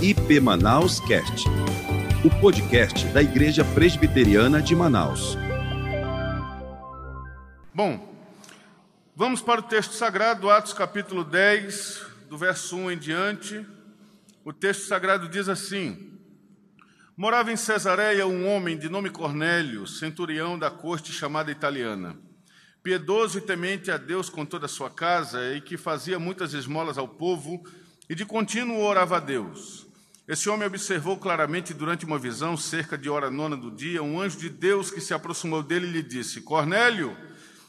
IP Manaus Cast, o podcast da Igreja Presbiteriana de Manaus. Bom, vamos para o texto sagrado, Atos capítulo 10, do verso 1 em diante. O texto sagrado diz assim: Morava em Cesareia um homem de nome Cornélio, centurião da corte chamada italiana piedoso e temente a Deus com toda a sua casa, e que fazia muitas esmolas ao povo, e de contínuo orava a Deus. Esse homem observou claramente durante uma visão, cerca de hora nona do dia, um anjo de Deus que se aproximou dele e lhe disse: Cornélio.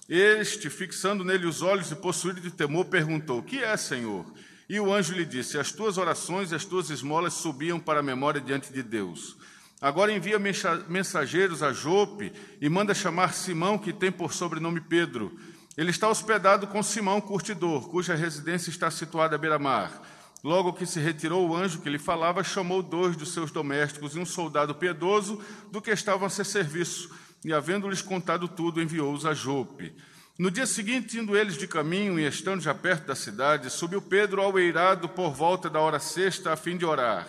Este, fixando nele os olhos e possuído de temor, perguntou: Que é, Senhor? E o anjo lhe disse: As tuas orações e as tuas esmolas subiam para a memória diante de Deus. Agora envia mensageiros a Jope e manda chamar Simão, que tem por sobrenome Pedro. Ele está hospedado com Simão, curtidor, cuja residência está situada à beira-mar. Logo que se retirou o anjo que lhe falava, chamou dois dos seus domésticos e um soldado piedoso do que estavam a ser serviço, e havendo-lhes contado tudo, enviou-os a Jope. No dia seguinte, indo eles de caminho e estando já perto da cidade, subiu Pedro ao eirado por volta da hora sexta, a fim de orar.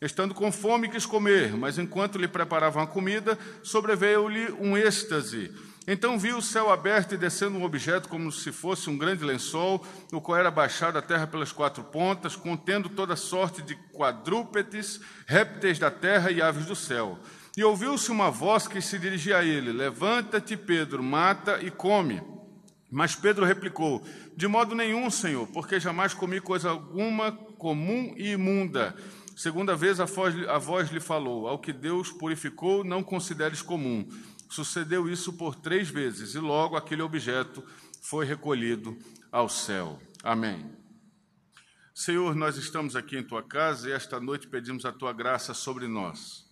Estando com fome, quis comer, mas enquanto lhe preparavam a comida, sobreveio-lhe um êxtase. Então viu o céu aberto e descendo um objeto como se fosse um grande lençol, no qual era baixado a terra pelas quatro pontas, contendo toda sorte de quadrúpedes, répteis da terra e aves do céu. E ouviu-se uma voz que se dirigia a ele: Levanta-te, Pedro, mata e come. Mas Pedro replicou: De modo nenhum, Senhor, porque jamais comi coisa alguma comum e imunda. Segunda vez a voz, a voz lhe falou: Ao que Deus purificou, não consideres comum. Sucedeu isso por três vezes, e logo aquele objeto foi recolhido ao céu. Amém. Senhor, nós estamos aqui em tua casa e esta noite pedimos a tua graça sobre nós.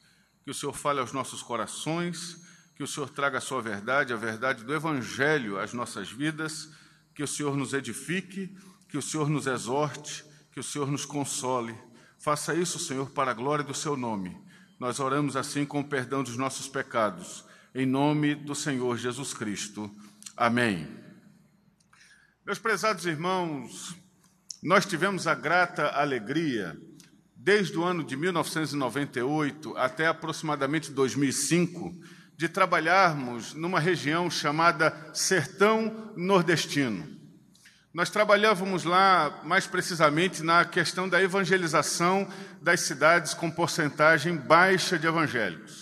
Que o Senhor fale aos nossos corações, que o Senhor traga a sua verdade, a verdade do Evangelho às nossas vidas, que o Senhor nos edifique, que o Senhor nos exorte, que o Senhor nos console Faça isso, Senhor, para a glória do seu nome. Nós oramos assim com o perdão dos nossos pecados. Em nome do Senhor Jesus Cristo. Amém. Meus prezados irmãos, nós tivemos a grata alegria, desde o ano de 1998 até aproximadamente 2005, de trabalharmos numa região chamada Sertão Nordestino. Nós trabalhávamos lá mais precisamente na questão da evangelização das cidades com porcentagem baixa de evangélicos.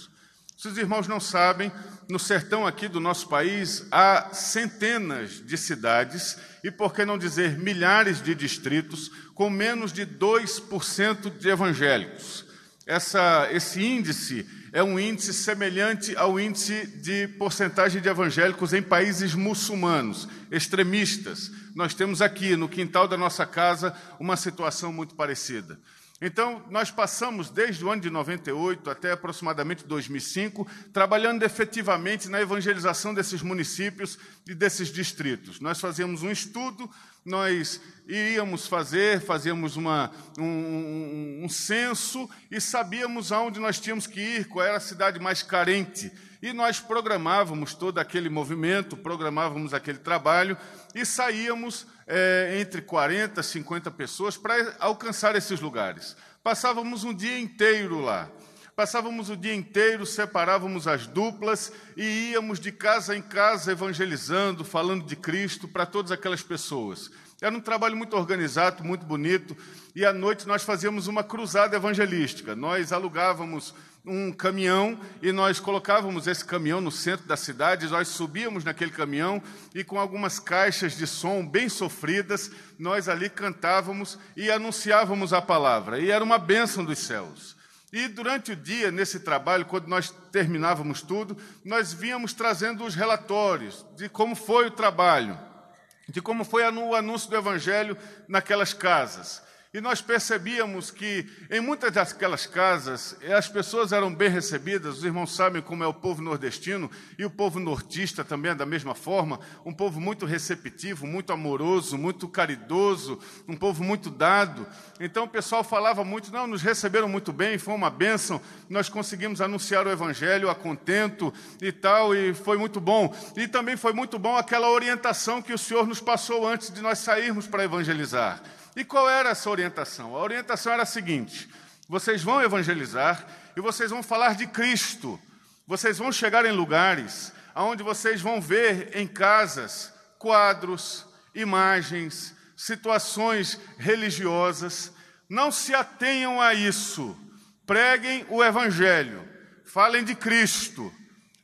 Se os irmãos não sabem, no sertão aqui do nosso país há centenas de cidades e, por que não dizer, milhares de distritos com menos de 2% de evangélicos. Essa, esse índice é um índice semelhante ao índice de porcentagem de evangélicos em países muçulmanos, extremistas nós temos aqui no quintal da nossa casa uma situação muito parecida. Então, nós passamos desde o ano de 98 até aproximadamente 2005 trabalhando efetivamente na evangelização desses municípios e desses distritos. Nós fazíamos um estudo, nós íamos fazer, fazíamos uma, um, um censo e sabíamos aonde nós tínhamos que ir, qual era a cidade mais carente. E nós programávamos todo aquele movimento, programávamos aquele trabalho e saíamos é, entre 40 e 50 pessoas para alcançar esses lugares. Passávamos um dia inteiro lá. Passávamos o dia inteiro, separávamos as duplas e íamos de casa em casa evangelizando, falando de Cristo para todas aquelas pessoas. Era um trabalho muito organizado, muito bonito, e à noite nós fazíamos uma cruzada evangelística. Nós alugávamos um caminhão e nós colocávamos esse caminhão no centro da cidade, nós subíamos naquele caminhão e com algumas caixas de som bem sofridas, nós ali cantávamos e anunciávamos a palavra. E era uma bênção dos céus. E durante o dia, nesse trabalho, quando nós terminávamos tudo, nós víamos trazendo os relatórios de como foi o trabalho, de como foi o anúncio do Evangelho naquelas casas. E nós percebíamos que em muitas daquelas casas eh, as pessoas eram bem recebidas, os irmãos sabem como é o povo nordestino e o povo nortista também é da mesma forma, um povo muito receptivo, muito amoroso, muito caridoso, um povo muito dado. Então o pessoal falava muito, não, nos receberam muito bem, foi uma bênção, nós conseguimos anunciar o evangelho a contento e tal, e foi muito bom. E também foi muito bom aquela orientação que o Senhor nos passou antes de nós sairmos para evangelizar. E qual era essa orientação? A orientação era a seguinte: vocês vão evangelizar e vocês vão falar de Cristo. Vocês vão chegar em lugares onde vocês vão ver em casas quadros, imagens, situações religiosas. Não se atenham a isso. Preguem o Evangelho. Falem de Cristo.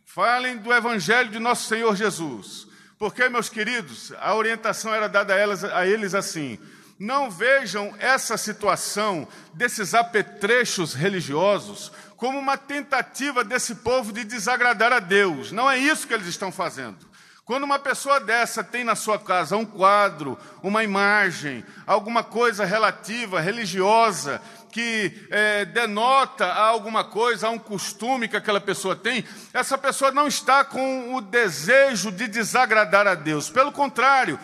Falem do Evangelho de nosso Senhor Jesus. Porque, meus queridos, a orientação era dada a, elas, a eles assim: não vejam essa situação desses apetrechos religiosos como uma tentativa desse povo de desagradar a Deus. Não é isso que eles estão fazendo. Quando uma pessoa dessa tem na sua casa um quadro, uma imagem, alguma coisa relativa, religiosa, que é, denota a alguma coisa, a um costume que aquela pessoa tem, essa pessoa não está com o desejo de desagradar a Deus. Pelo contrário,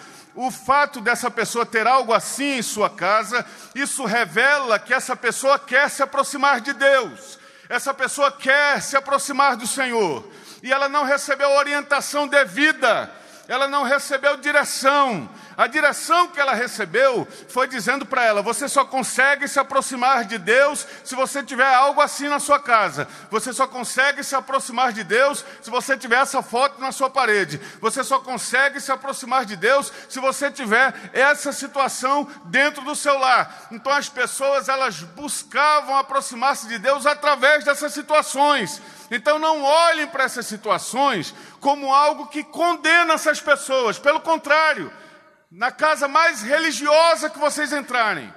o fato dessa pessoa ter algo assim em sua casa, isso revela que essa pessoa quer se aproximar de Deus, essa pessoa quer se aproximar do Senhor, e ela não recebeu orientação devida, ela não recebeu direção, a direção que ela recebeu foi dizendo para ela: você só consegue se aproximar de Deus se você tiver algo assim na sua casa. Você só consegue se aproximar de Deus se você tiver essa foto na sua parede. Você só consegue se aproximar de Deus se você tiver essa situação dentro do seu lar. Então as pessoas elas buscavam aproximar-se de Deus através dessas situações. Então não olhem para essas situações como algo que condena essas pessoas. Pelo contrário, na casa mais religiosa que vocês entrarem,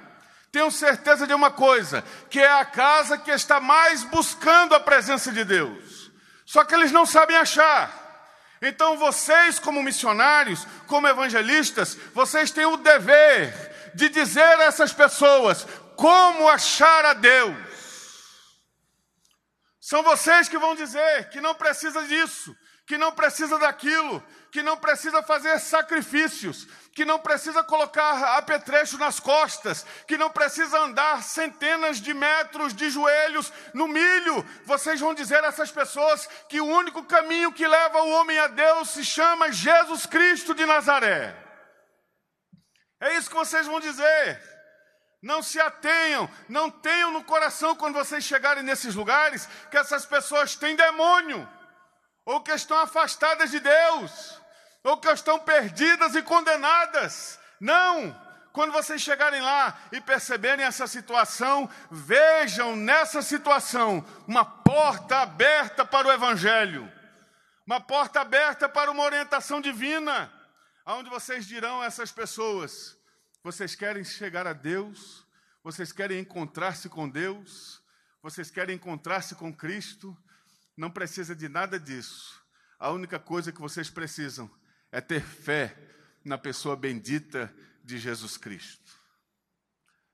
tenham certeza de uma coisa: que é a casa que está mais buscando a presença de Deus. Só que eles não sabem achar. Então vocês, como missionários, como evangelistas, vocês têm o dever de dizer a essas pessoas como achar a Deus. São vocês que vão dizer que não precisa disso, que não precisa daquilo, que não precisa fazer sacrifícios, que não precisa colocar apetrecho nas costas, que não precisa andar centenas de metros de joelhos no milho. Vocês vão dizer a essas pessoas que o único caminho que leva o homem a Deus se chama Jesus Cristo de Nazaré. É isso que vocês vão dizer. Não se atenham, não tenham no coração quando vocês chegarem nesses lugares que essas pessoas têm demônio ou que estão afastadas de Deus ou que estão perdidas e condenadas. Não! Quando vocês chegarem lá e perceberem essa situação, vejam nessa situação uma porta aberta para o Evangelho, uma porta aberta para uma orientação divina, aonde vocês dirão a essas pessoas: vocês querem chegar a Deus, vocês querem encontrar-se com Deus, vocês querem encontrar-se com Cristo, não precisa de nada disso. A única coisa que vocês precisam é ter fé na pessoa bendita de Jesus Cristo.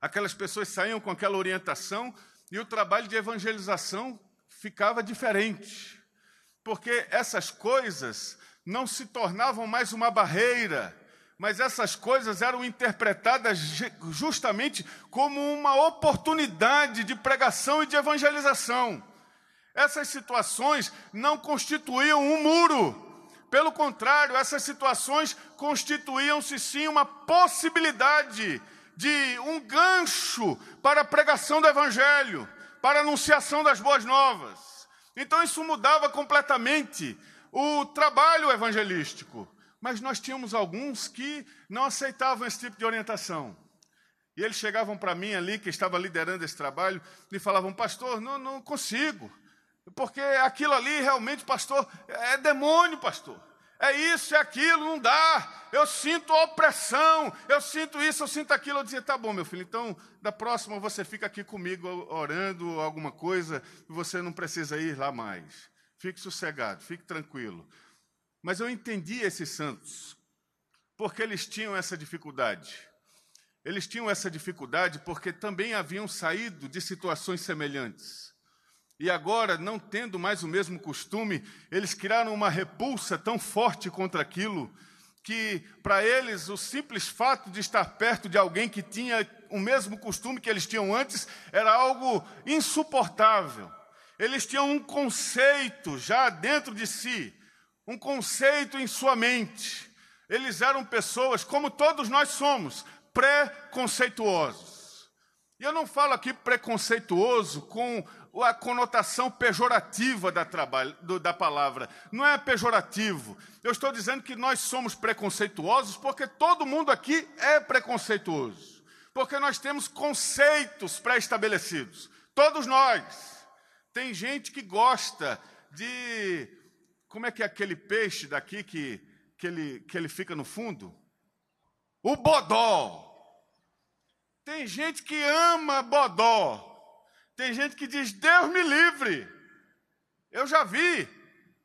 Aquelas pessoas saíam com aquela orientação e o trabalho de evangelização ficava diferente, porque essas coisas não se tornavam mais uma barreira, mas essas coisas eram interpretadas justamente como uma oportunidade de pregação e de evangelização. Essas situações não constituíam um muro, pelo contrário, essas situações constituíam-se sim uma possibilidade de um gancho para a pregação do Evangelho, para a anunciação das boas novas. Então isso mudava completamente o trabalho evangelístico. Mas nós tínhamos alguns que não aceitavam esse tipo de orientação. E eles chegavam para mim ali, que estava liderando esse trabalho, e falavam: Pastor, não, não consigo. Porque aquilo ali realmente, pastor, é demônio, pastor. É isso, é aquilo, não dá. Eu sinto opressão, eu sinto isso, eu sinto aquilo. Eu dizia, tá bom, meu filho, então da próxima você fica aqui comigo orando alguma coisa, e você não precisa ir lá mais. Fique sossegado, fique tranquilo. Mas eu entendi esses santos, porque eles tinham essa dificuldade. Eles tinham essa dificuldade porque também haviam saído de situações semelhantes. E agora, não tendo mais o mesmo costume, eles criaram uma repulsa tão forte contra aquilo que, para eles, o simples fato de estar perto de alguém que tinha o mesmo costume que eles tinham antes era algo insuportável. Eles tinham um conceito já dentro de si, um conceito em sua mente. Eles eram pessoas, como todos nós somos, pré-conceituosos. E eu não falo aqui preconceituoso com a conotação pejorativa da, trabalho, da palavra. Não é pejorativo. Eu estou dizendo que nós somos preconceituosos porque todo mundo aqui é preconceituoso. Porque nós temos conceitos pré-estabelecidos. Todos nós. Tem gente que gosta de. Como é que é aquele peixe daqui que, que, ele, que ele fica no fundo? O bodó. Tem gente que ama bodó. Tem gente que diz, Deus me livre. Eu já vi.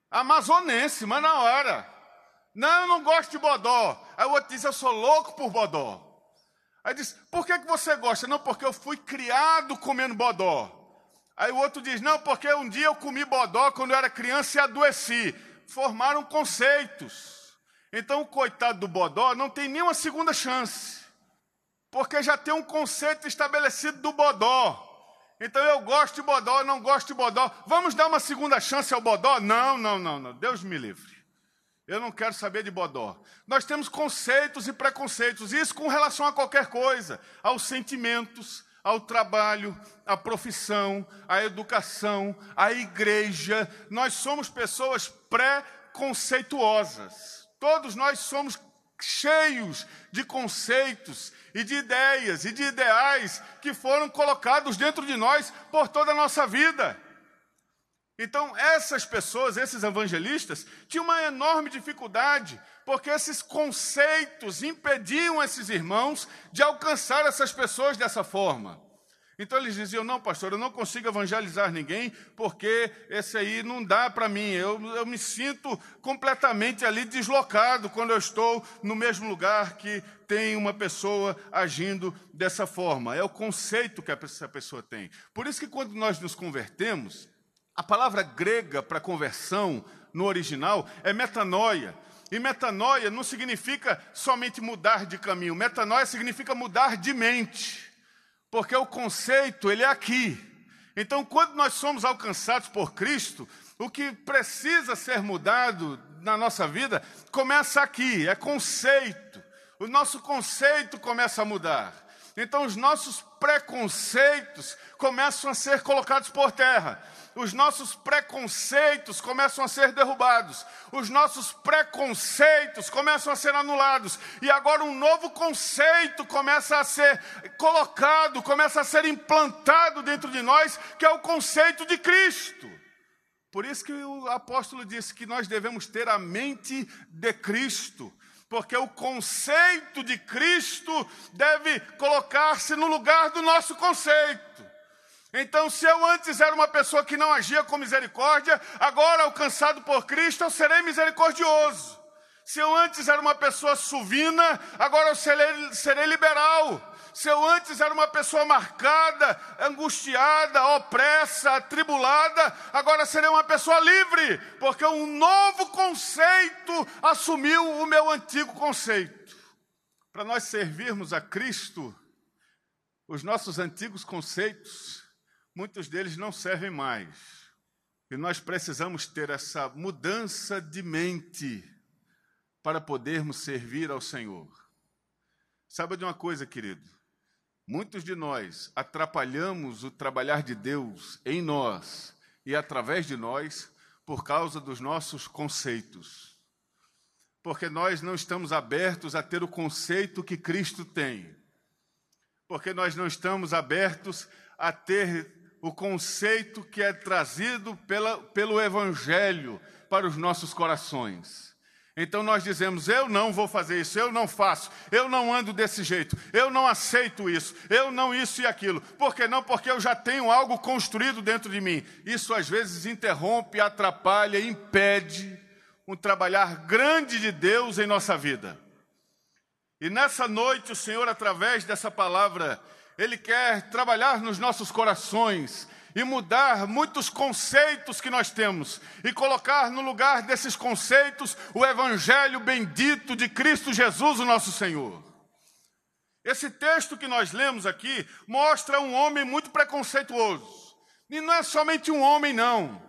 Amazonense, mas na hora. Não, eu não gosto de bodó. Aí o outro diz, eu sou louco por bodó. Aí diz, por que, que você gosta? Não, porque eu fui criado comendo bodó. Aí o outro diz, não, porque um dia eu comi bodó quando eu era criança e adoeci. Formaram conceitos. Então o coitado do bodó não tem nenhuma segunda chance. Porque já tem um conceito estabelecido do bodó. Então eu gosto de bodó, não gosto de bodó. Vamos dar uma segunda chance ao bodó? Não, não, não, não. Deus me livre. Eu não quero saber de bodó. Nós temos conceitos e preconceitos, isso com relação a qualquer coisa, aos sentimentos, ao trabalho, à profissão, à educação, à igreja. Nós somos pessoas preconceituosas. Todos nós somos cheios de conceitos e de ideias e de ideais que foram colocados dentro de nós por toda a nossa vida. Então, essas pessoas, esses evangelistas, tinham uma enorme dificuldade, porque esses conceitos impediam esses irmãos de alcançar essas pessoas dessa forma. Então eles diziam: Não, pastor, eu não consigo evangelizar ninguém, porque esse aí não dá para mim. Eu, eu me sinto completamente ali deslocado quando eu estou no mesmo lugar que tem uma pessoa agindo dessa forma. É o conceito que essa pessoa tem. Por isso que quando nós nos convertemos, a palavra grega para conversão no original é metanoia. E metanoia não significa somente mudar de caminho, metanoia significa mudar de mente porque o conceito ele é aqui. Então, quando nós somos alcançados por Cristo, o que precisa ser mudado na nossa vida começa aqui, é conceito. O nosso conceito começa a mudar. Então, os nossos preconceitos começam a ser colocados por terra. Os nossos preconceitos começam a ser derrubados, os nossos preconceitos começam a ser anulados, e agora um novo conceito começa a ser colocado, começa a ser implantado dentro de nós, que é o conceito de Cristo. Por isso que o apóstolo disse que nós devemos ter a mente de Cristo porque o conceito de Cristo deve colocar-se no lugar do nosso conceito. Então, se eu antes era uma pessoa que não agia com misericórdia, agora alcançado por Cristo, eu serei misericordioso. Se eu antes era uma pessoa suvina, agora eu serei, serei liberal. Se eu antes era uma pessoa marcada, angustiada, opressa, atribulada, agora serei uma pessoa livre, porque um novo conceito assumiu o meu antigo conceito. Para nós servirmos a Cristo, os nossos antigos conceitos muitos deles não servem mais. E nós precisamos ter essa mudança de mente para podermos servir ao Senhor. Sabe de uma coisa, querido? Muitos de nós atrapalhamos o trabalhar de Deus em nós e através de nós por causa dos nossos conceitos. Porque nós não estamos abertos a ter o conceito que Cristo tem. Porque nós não estamos abertos a ter o conceito que é trazido pela, pelo Evangelho para os nossos corações. Então nós dizemos: eu não vou fazer isso, eu não faço, eu não ando desse jeito, eu não aceito isso, eu não isso e aquilo. Por que não? Porque eu já tenho algo construído dentro de mim. Isso às vezes interrompe, atrapalha, impede um trabalhar grande de Deus em nossa vida. E nessa noite o Senhor, através dessa palavra, ele quer trabalhar nos nossos corações e mudar muitos conceitos que nós temos e colocar no lugar desses conceitos o evangelho bendito de Cristo Jesus, o nosso Senhor. Esse texto que nós lemos aqui mostra um homem muito preconceituoso. E não é somente um homem, não.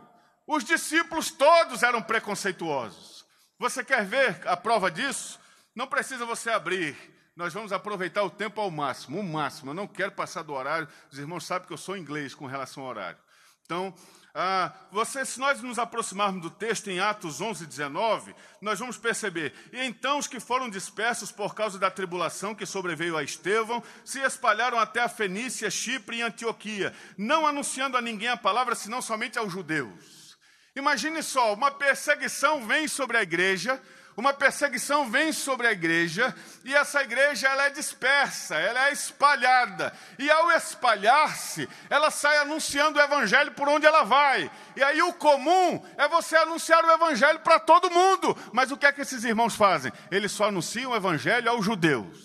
Os discípulos todos eram preconceituosos. Você quer ver a prova disso? Não precisa você abrir nós vamos aproveitar o tempo ao máximo, o máximo. Eu não quero passar do horário. Os irmãos sabem que eu sou inglês com relação ao horário. Então, ah, você, se nós nos aproximarmos do texto em Atos 11, 19, nós vamos perceber. E então os que foram dispersos por causa da tribulação que sobreveio a Estevão se espalharam até a Fenícia, Chipre e Antioquia, não anunciando a ninguém a palavra, senão somente aos judeus. Imagine só, uma perseguição vem sobre a igreja, uma perseguição vem sobre a igreja e essa igreja ela é dispersa, ela é espalhada. E ao espalhar-se, ela sai anunciando o evangelho por onde ela vai. E aí o comum é você anunciar o evangelho para todo mundo. Mas o que é que esses irmãos fazem? Eles só anunciam o evangelho aos judeus.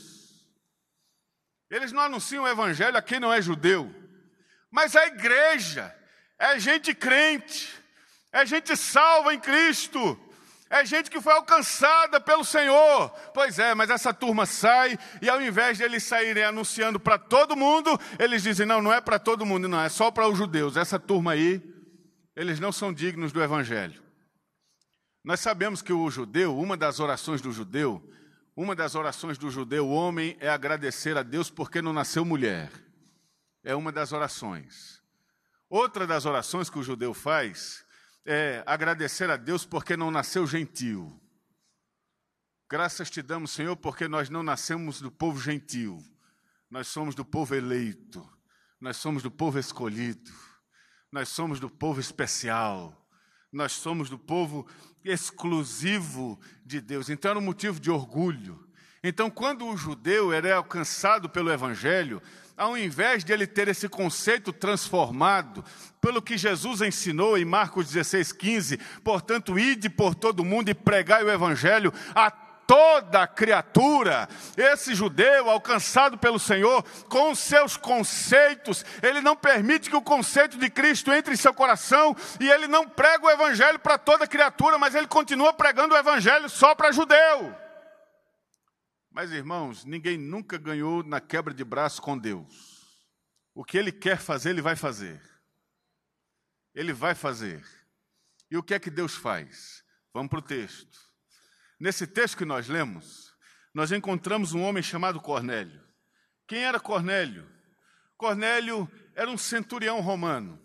Eles não anunciam o evangelho a quem não é judeu. Mas a igreja é gente crente, é gente salva em Cristo é gente que foi alcançada pelo Senhor. Pois é, mas essa turma sai e ao invés de eles saírem anunciando para todo mundo, eles dizem: não, não é para todo mundo, não, é só para os judeus. Essa turma aí, eles não são dignos do Evangelho. Nós sabemos que o judeu, uma das orações do judeu, uma das orações do judeu homem é agradecer a Deus porque não nasceu mulher. É uma das orações. Outra das orações que o judeu faz é, agradecer a Deus porque não nasceu gentil. Graças te damos, Senhor, porque nós não nascemos do povo gentil. Nós somos do povo eleito. Nós somos do povo escolhido. Nós somos do povo especial. Nós somos do povo exclusivo de Deus. Então era um motivo de orgulho. Então, quando o judeu era alcançado pelo Evangelho, ao invés de ele ter esse conceito transformado pelo que Jesus ensinou em Marcos 16, 15, portanto, ide por todo mundo e pregai o evangelho a toda criatura. Esse judeu, alcançado pelo Senhor, com seus conceitos, ele não permite que o conceito de Cristo entre em seu coração e ele não prega o evangelho para toda criatura, mas ele continua pregando o evangelho só para judeu. Mas, irmãos, ninguém nunca ganhou na quebra de braço com Deus. O que Ele quer fazer, Ele vai fazer. Ele vai fazer. E o que é que Deus faz? Vamos para o texto. Nesse texto que nós lemos, nós encontramos um homem chamado Cornélio. Quem era Cornélio? Cornélio era um centurião romano,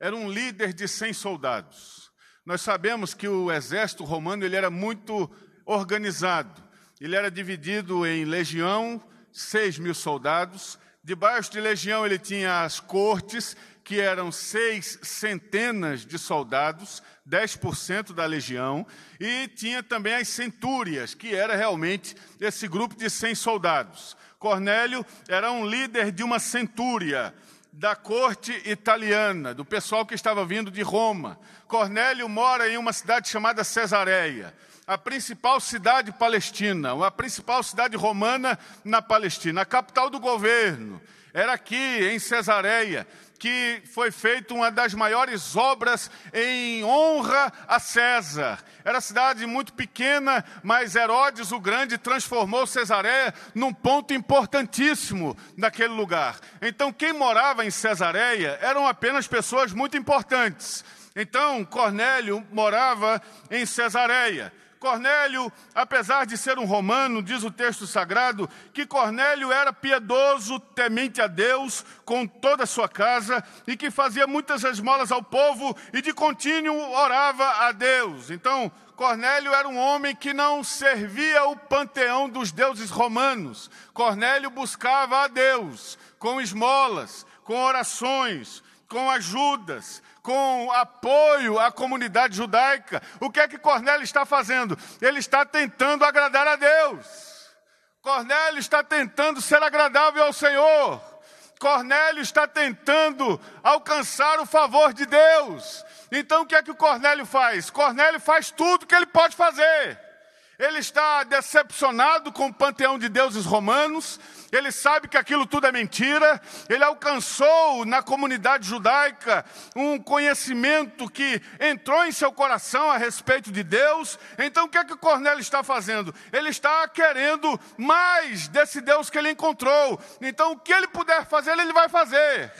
era um líder de 100 soldados. Nós sabemos que o exército romano ele era muito organizado. Ele era dividido em legião, seis mil soldados. Debaixo de legião ele tinha as cortes, que eram seis centenas de soldados, 10% da legião, e tinha também as centúrias, que era realmente esse grupo de 100 soldados. Cornélio era um líder de uma centúria da corte italiana, do pessoal que estava vindo de Roma. Cornélio mora em uma cidade chamada Cesareia a principal cidade palestina, a principal cidade romana na Palestina, a capital do governo. Era aqui, em Cesareia, que foi feita uma das maiores obras em honra a César. Era cidade muito pequena, mas Herodes o Grande transformou Cesareia num ponto importantíssimo naquele lugar. Então, quem morava em Cesareia eram apenas pessoas muito importantes. Então, Cornélio morava em Cesareia. Cornélio, apesar de ser um romano, diz o texto sagrado, que Cornélio era piedoso, temente a Deus, com toda a sua casa, e que fazia muitas esmolas ao povo e de contínuo orava a Deus. Então, Cornélio era um homem que não servia o panteão dos deuses romanos. Cornélio buscava a Deus com esmolas, com orações, com ajudas, com apoio à comunidade judaica. O que é que Cornélio está fazendo? Ele está tentando agradar a Deus. Cornélio está tentando ser agradável ao Senhor. Cornélio está tentando alcançar o favor de Deus. Então o que é que o Cornélio faz? Cornélio faz tudo que ele pode fazer. Ele está decepcionado com o panteão de deuses romanos, ele sabe que aquilo tudo é mentira, ele alcançou na comunidade judaica um conhecimento que entrou em seu coração a respeito de Deus. Então o que é que Cornélio está fazendo? Ele está querendo mais desse Deus que ele encontrou. Então o que ele puder fazer, ele vai fazer.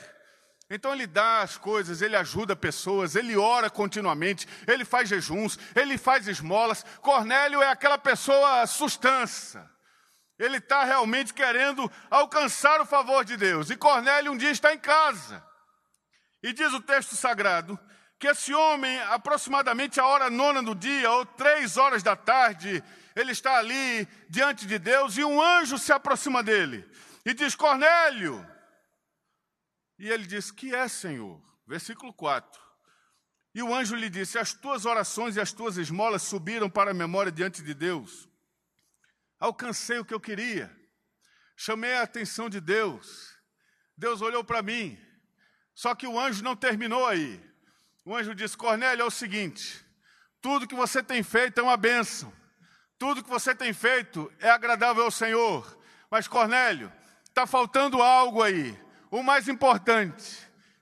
Então ele dá as coisas, ele ajuda pessoas, ele ora continuamente, ele faz jejuns, ele faz esmolas. Cornélio é aquela pessoa sustância. Ele está realmente querendo alcançar o favor de Deus. E Cornélio um dia está em casa. E diz o texto sagrado que esse homem, aproximadamente a hora nona do dia, ou três horas da tarde, ele está ali diante de Deus e um anjo se aproxima dele e diz: Cornélio. E ele diz: Que é, Senhor? Versículo 4. E o anjo lhe disse: As tuas orações e as tuas esmolas subiram para a memória diante de Deus. Alcancei o que eu queria. Chamei a atenção de Deus. Deus olhou para mim. Só que o anjo não terminou aí. O anjo disse: Cornélio, é o seguinte: tudo que você tem feito é uma bênção. Tudo que você tem feito é agradável ao Senhor. Mas, Cornélio, está faltando algo aí. O mais importante.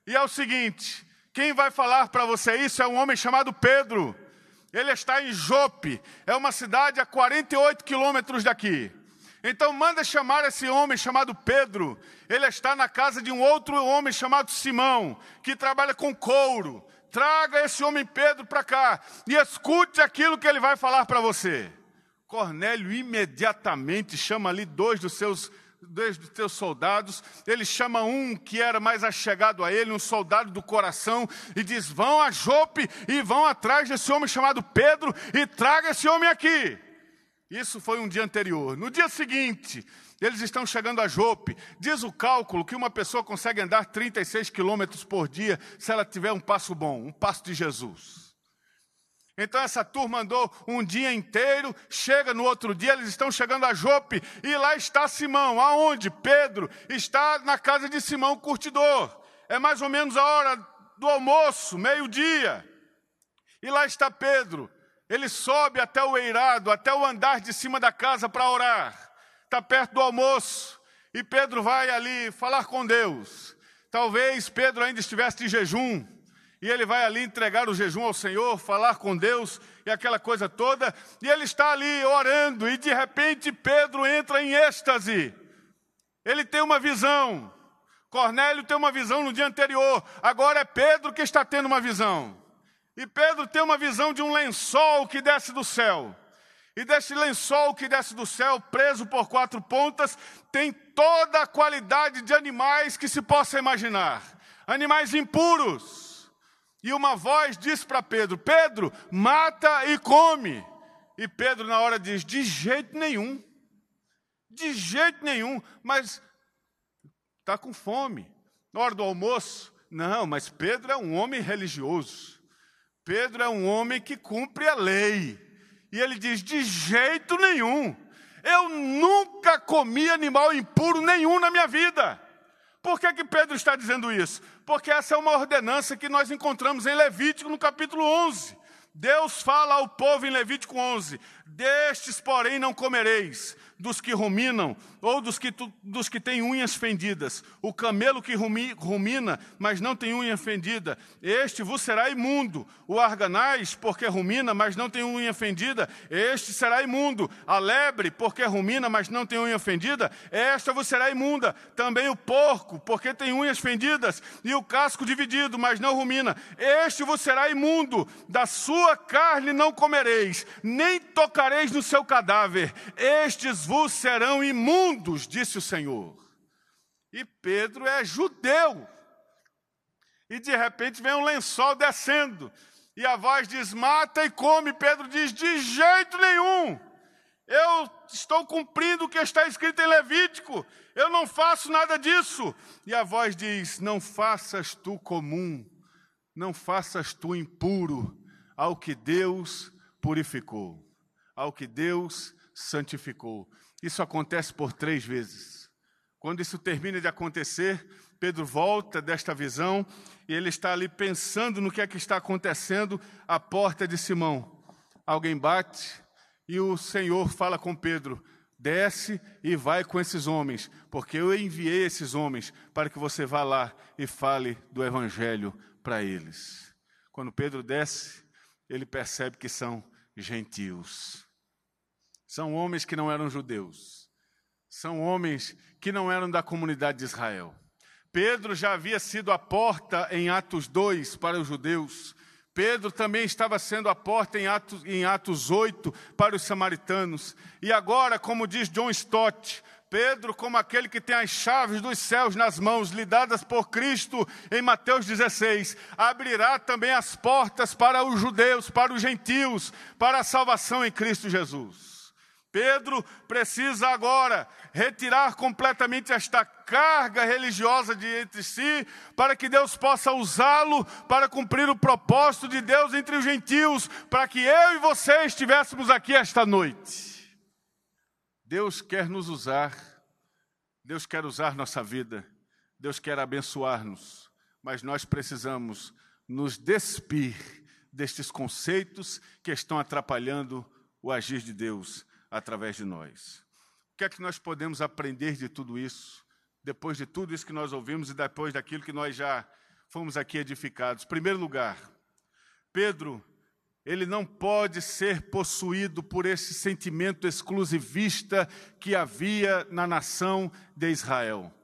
E é o seguinte: quem vai falar para você isso é um homem chamado Pedro. Ele está em Jope, é uma cidade a 48 quilômetros daqui. Então manda chamar esse homem chamado Pedro. Ele está na casa de um outro homem chamado Simão, que trabalha com couro. Traga esse homem Pedro para cá e escute aquilo que ele vai falar para você. Cornélio imediatamente chama ali dois dos seus dois dos seus soldados, ele chama um que era mais achegado a ele, um soldado do coração, e diz: Vão a Jope e vão atrás desse homem chamado Pedro e traga esse homem aqui. Isso foi um dia anterior. No dia seguinte, eles estão chegando a Jope. Diz o cálculo que uma pessoa consegue andar 36 quilômetros por dia se ela tiver um passo bom, um passo de Jesus. Então essa turma andou um dia inteiro, chega no outro dia, eles estão chegando a Jope, e lá está Simão. Aonde? Pedro está na casa de Simão, curtidor. É mais ou menos a hora do almoço, meio-dia. E lá está Pedro. Ele sobe até o eirado, até o andar de cima da casa para orar. Está perto do almoço. E Pedro vai ali falar com Deus. Talvez Pedro ainda estivesse de jejum e ele vai ali entregar o jejum ao Senhor, falar com Deus e aquela coisa toda, e ele está ali orando, e de repente Pedro entra em êxtase. Ele tem uma visão. Cornélio tem uma visão no dia anterior, agora é Pedro que está tendo uma visão. E Pedro tem uma visão de um lençol que desce do céu. E desse lençol que desce do céu, preso por quatro pontas, tem toda a qualidade de animais que se possa imaginar. Animais impuros e uma voz diz para Pedro: Pedro, mata e come. E Pedro, na hora, diz: De jeito nenhum. De jeito nenhum. Mas está com fome. Na hora do almoço, não, mas Pedro é um homem religioso. Pedro é um homem que cumpre a lei. E ele diz: De jeito nenhum. Eu nunca comi animal impuro nenhum na minha vida. Por que, que Pedro está dizendo isso? Porque essa é uma ordenança que nós encontramos em Levítico, no capítulo 11. Deus fala ao povo em Levítico 11: Destes, porém, não comereis, dos que ruminam, ou dos que, dos que têm unhas fendidas. O camelo que rumi, rumina, mas não tem unha fendida, este vos será imundo. O arganaz, porque rumina, mas não tem unha fendida, este será imundo. A lebre, porque rumina, mas não tem unha fendida, esta vos será imunda. Também o porco, porque tem unhas fendidas, e o casco dividido, mas não rumina, este vos será imundo. Da sua carne não comereis, nem tocareis no seu cadáver. Estes vos serão imundos, disse o Senhor. E Pedro é judeu. E de repente vem um lençol descendo. E a voz diz: mata e come. Pedro diz: de jeito nenhum. Eu estou cumprindo o que está escrito em Levítico. Eu não faço nada disso. E a voz diz: Não faças tu comum, não faças tu impuro ao que Deus purificou, ao que Deus santificou. Isso acontece por três vezes. Quando isso termina de acontecer, Pedro volta desta visão e ele está ali pensando no que é que está acontecendo à porta de Simão. Alguém bate e o Senhor fala com Pedro: desce e vai com esses homens, porque eu enviei esses homens para que você vá lá e fale do Evangelho para eles. Quando Pedro desce, ele percebe que são gentios. São homens que não eram judeus. São homens que não eram da comunidade de Israel. Pedro já havia sido a porta em Atos 2 para os judeus. Pedro também estava sendo a porta em Atos, em Atos 8 para os samaritanos. E agora, como diz John Stott, Pedro, como aquele que tem as chaves dos céus nas mãos, lhe dadas por Cristo em Mateus 16, abrirá também as portas para os judeus, para os gentios, para a salvação em Cristo Jesus. Pedro precisa agora retirar completamente esta carga religiosa de entre si, para que Deus possa usá-lo para cumprir o propósito de Deus entre os gentios, para que eu e você estivéssemos aqui esta noite. Deus quer nos usar, Deus quer usar nossa vida, Deus quer abençoar-nos, mas nós precisamos nos despir destes conceitos que estão atrapalhando o agir de Deus através de nós. O que é que nós podemos aprender de tudo isso, depois de tudo isso que nós ouvimos e depois daquilo que nós já fomos aqui edificados? Em primeiro lugar, Pedro, ele não pode ser possuído por esse sentimento exclusivista que havia na nação de Israel.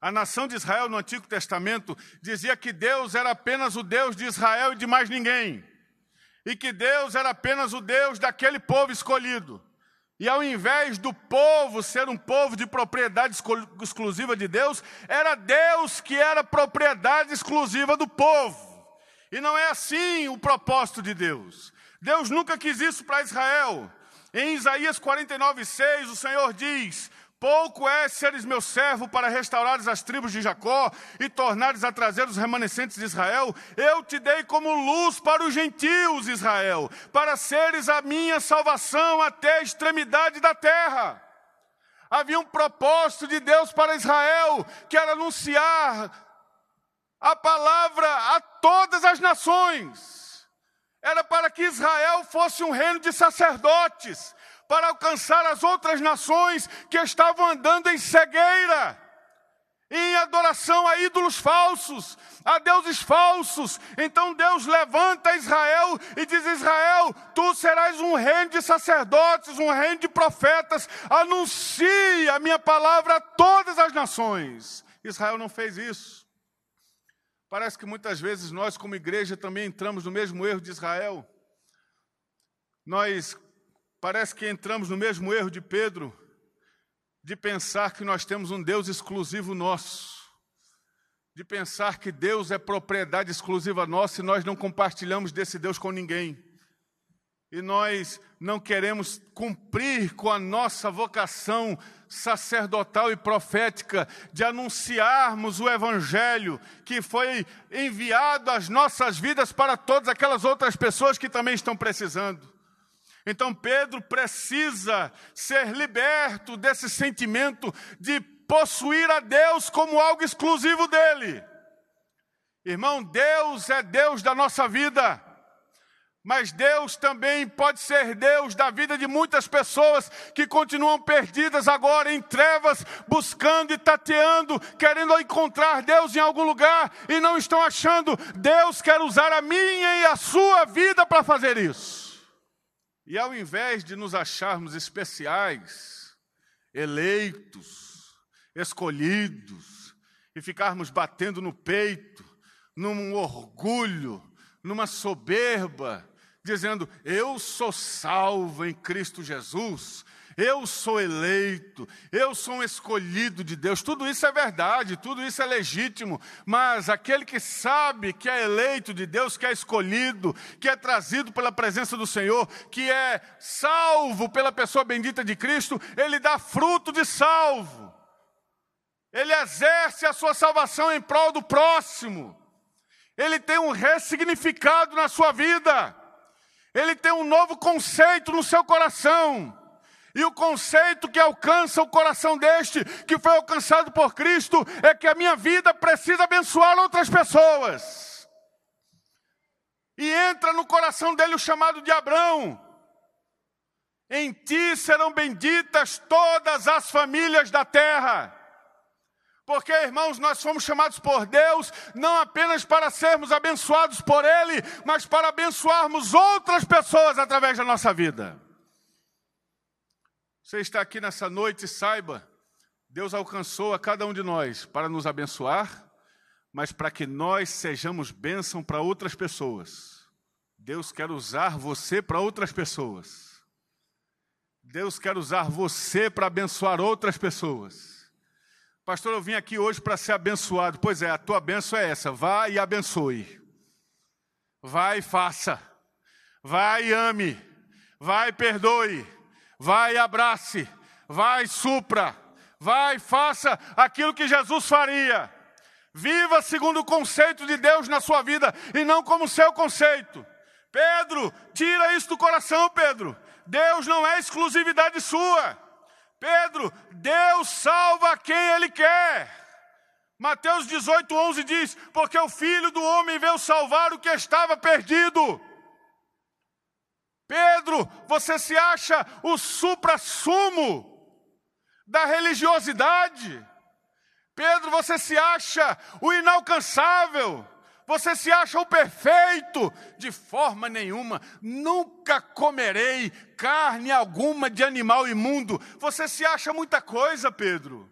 A nação de Israel no Antigo Testamento dizia que Deus era apenas o Deus de Israel e de mais ninguém. E que Deus era apenas o Deus daquele povo escolhido. E ao invés do povo ser um povo de propriedade exclusiva de Deus, era Deus que era propriedade exclusiva do povo. E não é assim o propósito de Deus. Deus nunca quis isso para Israel. Em Isaías 49, 6, o Senhor diz: Pouco é seres meu servo para restaurares as tribos de Jacó e tornares a trazer os remanescentes de Israel. Eu te dei como luz para os gentios, Israel, para seres a minha salvação até a extremidade da terra. Havia um propósito de Deus para Israel, que era anunciar a palavra a todas as nações. Era para que Israel fosse um reino de sacerdotes para alcançar as outras nações que estavam andando em cegueira, em adoração a ídolos falsos, a deuses falsos. Então Deus levanta Israel e diz: Israel, tu serás um reino de sacerdotes, um reino de profetas, anuncie a minha palavra a todas as nações. Israel não fez isso. Parece que muitas vezes nós, como igreja, também entramos no mesmo erro de Israel. Nós Parece que entramos no mesmo erro de Pedro, de pensar que nós temos um Deus exclusivo nosso, de pensar que Deus é propriedade exclusiva nossa e nós não compartilhamos desse Deus com ninguém. E nós não queremos cumprir com a nossa vocação sacerdotal e profética de anunciarmos o Evangelho que foi enviado às nossas vidas para todas aquelas outras pessoas que também estão precisando. Então Pedro precisa ser liberto desse sentimento de possuir a Deus como algo exclusivo dele. Irmão, Deus é Deus da nossa vida. Mas Deus também pode ser Deus da vida de muitas pessoas que continuam perdidas agora em trevas, buscando e tateando, querendo encontrar Deus em algum lugar e não estão achando. Deus quer usar a minha e a sua vida para fazer isso. E ao invés de nos acharmos especiais, eleitos, escolhidos, e ficarmos batendo no peito, num orgulho, numa soberba, dizendo: Eu sou salvo em Cristo Jesus, eu sou eleito, eu sou um escolhido de Deus. Tudo isso é verdade, tudo isso é legítimo, mas aquele que sabe que é eleito de Deus, que é escolhido, que é trazido pela presença do Senhor, que é salvo pela pessoa bendita de Cristo, ele dá fruto de salvo. Ele exerce a sua salvação em prol do próximo. Ele tem um ressignificado na sua vida. Ele tem um novo conceito no seu coração. E o conceito que alcança o coração deste, que foi alcançado por Cristo, é que a minha vida precisa abençoar outras pessoas. E entra no coração dele o chamado de Abraão. Em ti serão benditas todas as famílias da terra. Porque, irmãos, nós fomos chamados por Deus não apenas para sermos abençoados por Ele, mas para abençoarmos outras pessoas através da nossa vida. Você está aqui nessa noite saiba, Deus alcançou a cada um de nós para nos abençoar, mas para que nós sejamos bênção para outras pessoas. Deus quer usar você para outras pessoas. Deus quer usar você para abençoar outras pessoas. Pastor, eu vim aqui hoje para ser abençoado. Pois é, a tua benção é essa. Vá e abençoe. Vai e faça. Vai e ame. Vai e perdoe. Vai abrace. Vai supra. Vai faça aquilo que Jesus faria. Viva segundo o conceito de Deus na sua vida e não como seu conceito. Pedro, tira isso do coração, Pedro. Deus não é exclusividade sua. Pedro, Deus salva quem Ele quer. Mateus 18, 11 diz: Porque o Filho do Homem veio salvar o que estava perdido. Pedro, você se acha o supra-sumo da religiosidade? Pedro, você se acha o inalcançável? Você se acha o perfeito? De forma nenhuma. Nunca comerei carne alguma de animal imundo. Você se acha muita coisa, Pedro.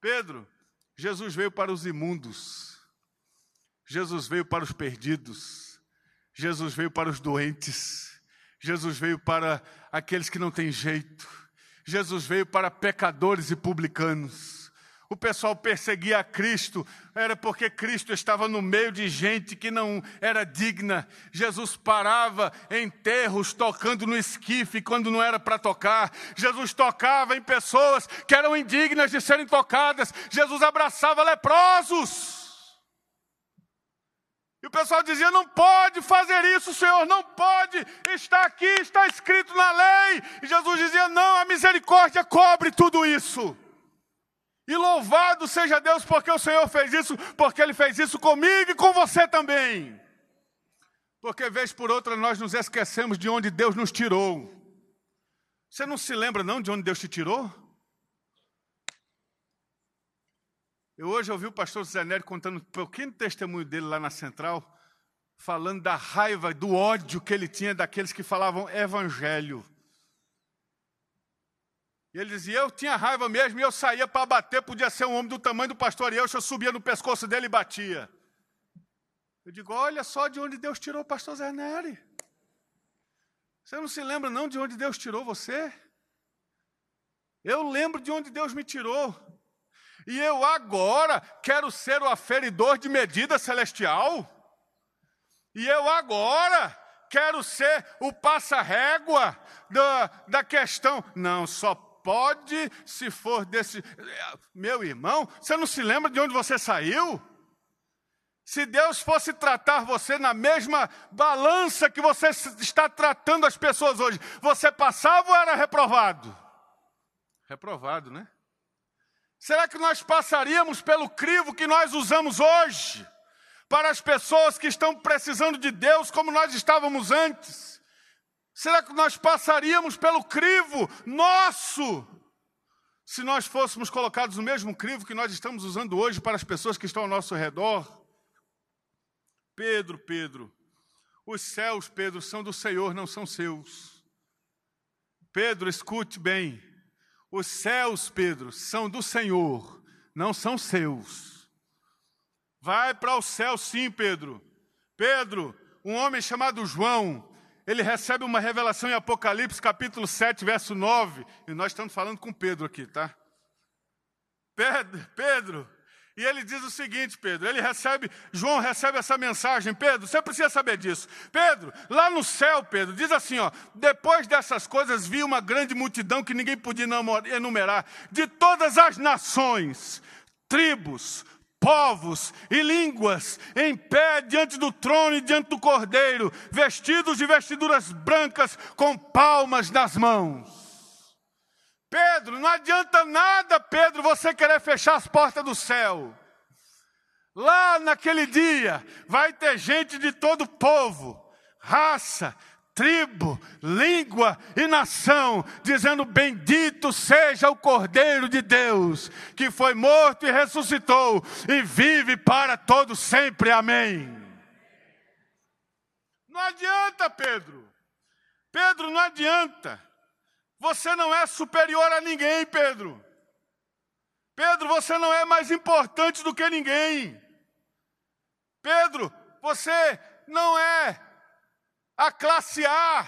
Pedro, Jesus veio para os imundos. Jesus veio para os perdidos. Jesus veio para os doentes. Jesus veio para aqueles que não têm jeito. Jesus veio para pecadores e publicanos o pessoal perseguia Cristo, era porque Cristo estava no meio de gente que não era digna. Jesus parava em terros, tocando no esquife quando não era para tocar. Jesus tocava em pessoas que eram indignas de serem tocadas. Jesus abraçava leprosos. E o pessoal dizia: não pode fazer isso, Senhor, não pode, está aqui, está escrito na lei. E Jesus dizia: não, a misericórdia cobre tudo isso. E louvado seja Deus porque o Senhor fez isso, porque Ele fez isso comigo e com você também. Porque vez por outra nós nos esquecemos de onde Deus nos tirou. Você não se lembra não de onde Deus te tirou? Eu hoje ouvi o pastor Zé Nery contando um de testemunho dele lá na central, falando da raiva, do ódio que ele tinha daqueles que falavam evangelho. E ele dizia: Eu tinha raiva mesmo e eu saía para bater, podia ser um homem do tamanho do pastor e eu, subia no pescoço dele e batia. Eu digo: Olha só de onde Deus tirou o pastor Zé Nery. Você não se lembra não de onde Deus tirou você? Eu lembro de onde Deus me tirou. E eu agora quero ser o aferidor de medida celestial. E eu agora quero ser o passa-régua da, da questão. Não, só pode se for desse. Meu irmão, você não se lembra de onde você saiu? Se Deus fosse tratar você na mesma balança que você está tratando as pessoas hoje, você passava ou era reprovado? Reprovado, né? Será que nós passaríamos pelo crivo que nós usamos hoje para as pessoas que estão precisando de Deus como nós estávamos antes? Será que nós passaríamos pelo crivo nosso se nós fôssemos colocados no mesmo crivo que nós estamos usando hoje para as pessoas que estão ao nosso redor? Pedro, Pedro, os céus, Pedro, são do Senhor, não são seus. Pedro, escute bem. Os céus, Pedro, são do Senhor, não são seus. Vai para o céu, sim, Pedro. Pedro, um homem chamado João, ele recebe uma revelação em Apocalipse, capítulo 7, verso 9. E nós estamos falando com Pedro aqui, tá? Pedro, Pedro, e ele diz o seguinte, Pedro, ele recebe, João recebe essa mensagem, Pedro, você precisa saber disso. Pedro, lá no céu, Pedro, diz assim, ó, depois dessas coisas vi uma grande multidão que ninguém podia enumerar, de todas as nações, tribos, povos e línguas em pé diante do trono e diante do cordeiro, vestidos de vestiduras brancas com palmas nas mãos. Pedro, não adianta nada, Pedro, você querer fechar as portas do céu. Lá naquele dia vai ter gente de todo povo, raça, tribo, língua e nação, dizendo: Bendito seja o Cordeiro de Deus, que foi morto e ressuscitou e vive para todo sempre. Amém. Não adianta, Pedro. Pedro, não adianta. Você não é superior a ninguém, Pedro. Pedro, você não é mais importante do que ninguém. Pedro, você não é a classe A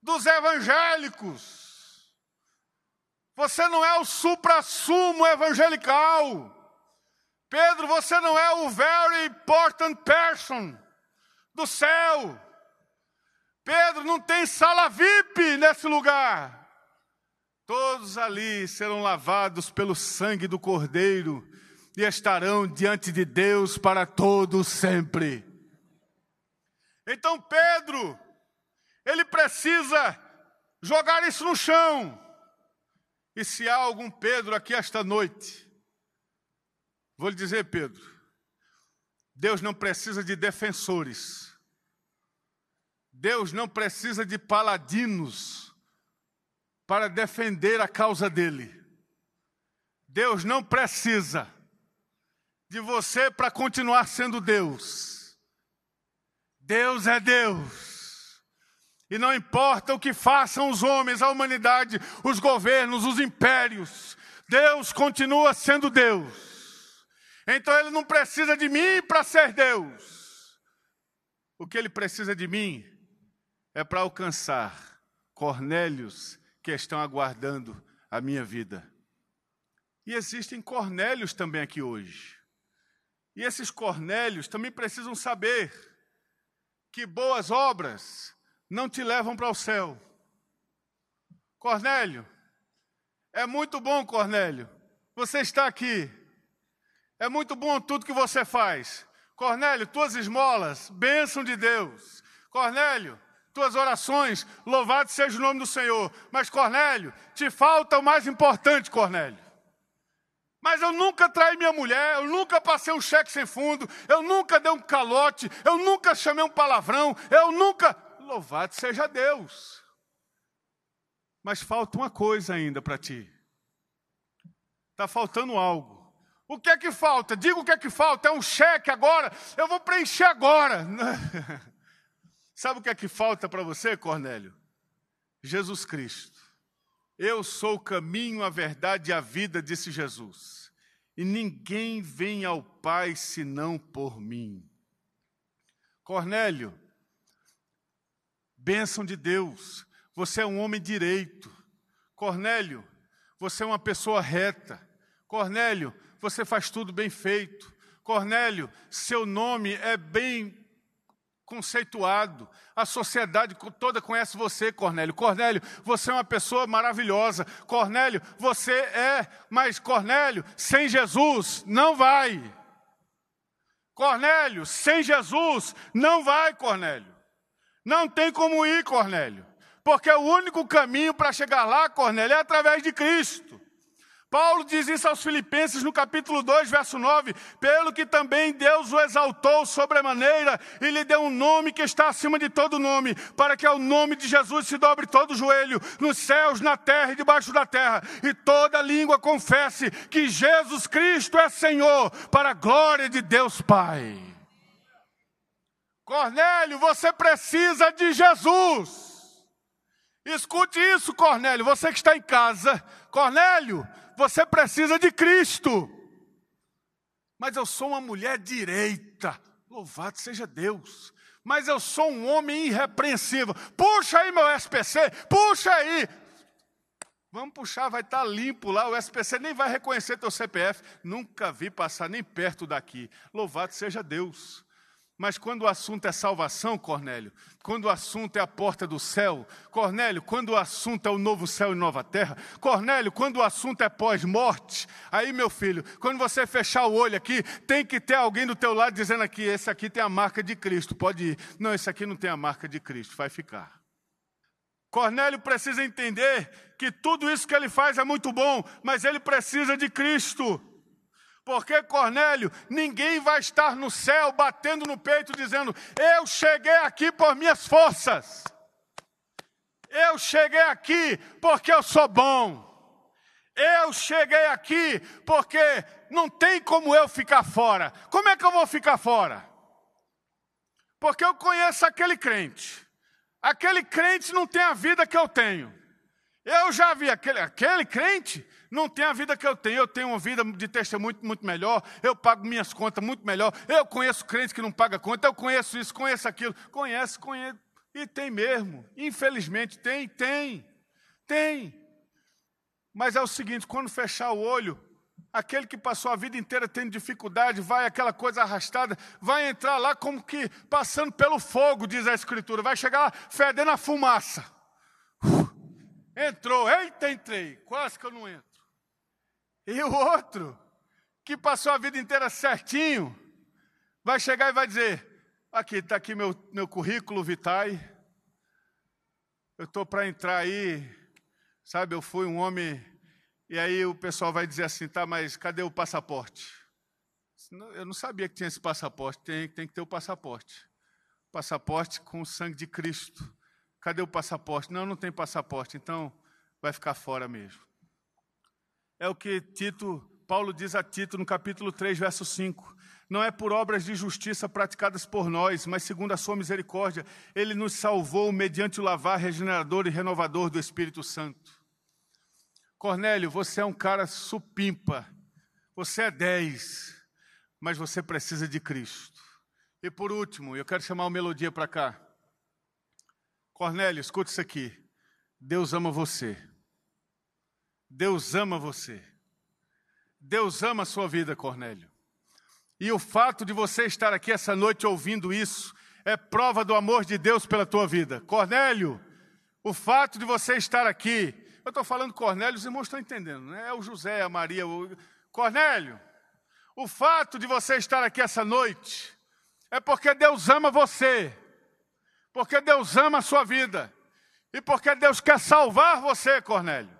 dos evangélicos. Você não é o supra-sumo evangelical. Pedro, você não é o very important person do céu. Pedro, não tem sala VIP nesse lugar. Todos ali serão lavados pelo sangue do Cordeiro e estarão diante de Deus para todo sempre. Então Pedro, ele precisa jogar isso no chão. E se há algum Pedro aqui esta noite, vou lhe dizer, Pedro, Deus não precisa de defensores. Deus não precisa de paladinos para defender a causa dele. Deus não precisa de você para continuar sendo Deus. Deus é Deus. E não importa o que façam os homens, a humanidade, os governos, os impérios, Deus continua sendo Deus. Então ele não precisa de mim para ser Deus. O que ele precisa de mim é para alcançar Cornélios que estão aguardando a minha vida. E existem Cornélios também aqui hoje. E esses Cornélios também precisam saber que boas obras não te levam para o céu. Cornélio, é muito bom, Cornélio, você está aqui. É muito bom tudo que você faz. Cornélio, tuas esmolas, bênção de Deus. Cornélio, tuas orações, louvado seja o nome do Senhor. Mas, Cornélio, te falta o mais importante, Cornélio. Mas eu nunca traí minha mulher, eu nunca passei um cheque sem fundo, eu nunca dei um calote, eu nunca chamei um palavrão, eu nunca. Louvado seja Deus. Mas falta uma coisa ainda para ti. Está faltando algo. O que é que falta? Diga o que é que falta. É um cheque agora. Eu vou preencher agora. Sabe o que é que falta para você, Cornélio? Jesus Cristo. Eu sou o caminho, a verdade e a vida, disse Jesus. E ninguém vem ao Pai senão por mim. Cornélio, bênção de Deus, você é um homem direito. Cornélio, você é uma pessoa reta. Cornélio, você faz tudo bem feito. Cornélio, seu nome é bem conceituado. A sociedade toda conhece você, Cornélio. Cornélio, você é uma pessoa maravilhosa. Cornélio, você é, mas Cornélio, sem Jesus não vai. Cornélio, sem Jesus não vai, Cornélio. Não tem como ir, Cornélio. Porque o único caminho para chegar lá, Cornélio, é através de Cristo. Paulo diz isso aos Filipenses no capítulo 2, verso 9: Pelo que também Deus o exaltou sobremaneira e lhe deu um nome que está acima de todo nome, para que ao nome de Jesus se dobre todo o joelho, nos céus, na terra e debaixo da terra, e toda língua confesse que Jesus Cristo é Senhor, para a glória de Deus Pai. Cornélio, você precisa de Jesus. Escute isso, Cornélio, você que está em casa. Cornélio, você precisa de Cristo. Mas eu sou uma mulher direita. Louvado seja Deus. Mas eu sou um homem irrepreensível. Puxa aí meu SPC, puxa aí. Vamos puxar, vai estar limpo lá. O SPC nem vai reconhecer teu CPF. Nunca vi passar nem perto daqui. Louvado seja Deus. Mas quando o assunto é salvação, Cornélio, quando o assunto é a porta do céu, Cornélio, quando o assunto é o novo céu e nova terra, Cornélio, quando o assunto é pós-morte, aí meu filho, quando você fechar o olho aqui, tem que ter alguém do teu lado dizendo aqui, esse aqui tem a marca de Cristo, pode ir. Não, esse aqui não tem a marca de Cristo, vai ficar. Cornélio precisa entender que tudo isso que ele faz é muito bom, mas ele precisa de Cristo. Porque, Cornélio, ninguém vai estar no céu batendo no peito dizendo: Eu cheguei aqui por minhas forças. Eu cheguei aqui porque eu sou bom. Eu cheguei aqui porque não tem como eu ficar fora. Como é que eu vou ficar fora? Porque eu conheço aquele crente. Aquele crente não tem a vida que eu tenho. Eu já vi aquele, aquele crente não tem a vida que eu tenho. Eu tenho uma vida de testemunho muito, muito melhor. Eu pago minhas contas muito melhor. Eu conheço crente que não paga conta. Eu conheço isso, conheço aquilo. Conhece, conhece. E tem mesmo. Infelizmente tem, tem. Tem. Mas é o seguinte: quando fechar o olho, aquele que passou a vida inteira tendo dificuldade, vai aquela coisa arrastada, vai entrar lá como que passando pelo fogo, diz a Escritura. Vai chegar lá fedendo a fumaça. Entrou, eita, entrei, quase que eu não entro. E o outro, que passou a vida inteira certinho, vai chegar e vai dizer: aqui, está aqui meu, meu currículo vitae, eu estou para entrar aí, sabe, eu fui um homem, e aí o pessoal vai dizer assim, tá, mas cadê o passaporte? Eu não sabia que tinha esse passaporte, tem, tem que ter o passaporte. Passaporte com o sangue de Cristo. Cadê o passaporte? Não, não tem passaporte, então vai ficar fora mesmo. É o que Tito, Paulo diz a Tito no capítulo 3, verso 5. Não é por obras de justiça praticadas por nós, mas segundo a sua misericórdia, ele nos salvou mediante o lavar regenerador e renovador do Espírito Santo. Cornélio, você é um cara supimpa. Você é 10, mas você precisa de Cristo. E por último, eu quero chamar o Melodia para cá. Cornélio, escute isso aqui. Deus ama você. Deus ama você. Deus ama a sua vida, Cornélio. E o fato de você estar aqui essa noite ouvindo isso é prova do amor de Deus pela tua vida. Cornélio, o fato de você estar aqui, eu estou falando Cornélio, os irmãos estão entendendo, né? É o José, a Maria, o... Cornélio, o fato de você estar aqui essa noite é porque Deus ama você porque Deus ama a sua vida e porque Deus quer salvar você, Cornélio.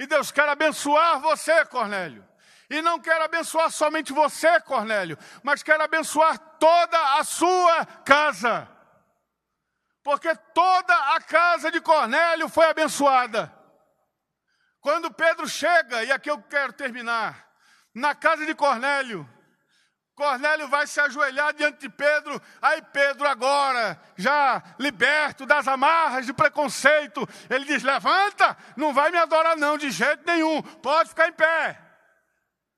E Deus quer abençoar você, Cornélio. E não quer abençoar somente você, Cornélio, mas quer abençoar toda a sua casa. Porque toda a casa de Cornélio foi abençoada. Quando Pedro chega, e aqui eu quero terminar, na casa de Cornélio, Cornélio vai se ajoelhar diante de Pedro, aí Pedro agora, já liberto das amarras de preconceito, ele diz: Levanta, não vai me adorar, não, de jeito nenhum, pode ficar em pé.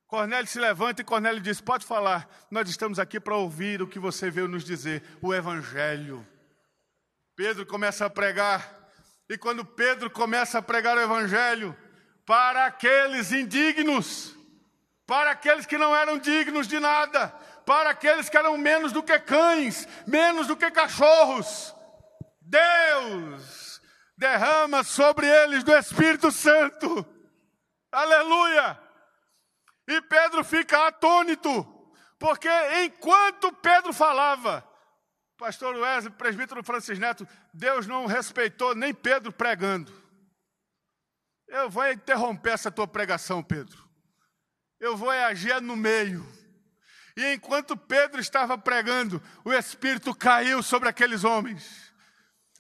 Cornélio se levanta e Cornélio diz: Pode falar, nós estamos aqui para ouvir o que você veio nos dizer, o Evangelho. Pedro começa a pregar, e quando Pedro começa a pregar o Evangelho, para aqueles indignos, para aqueles que não eram dignos de nada, para aqueles que eram menos do que cães, menos do que cachorros. Deus derrama sobre eles do Espírito Santo. Aleluia! E Pedro fica atônito, porque enquanto Pedro falava, pastor Wesley, presbítero Francis Neto, Deus não respeitou nem Pedro pregando. Eu vou interromper essa tua pregação, Pedro eu vou agir no meio. E enquanto Pedro estava pregando, o Espírito caiu sobre aqueles homens.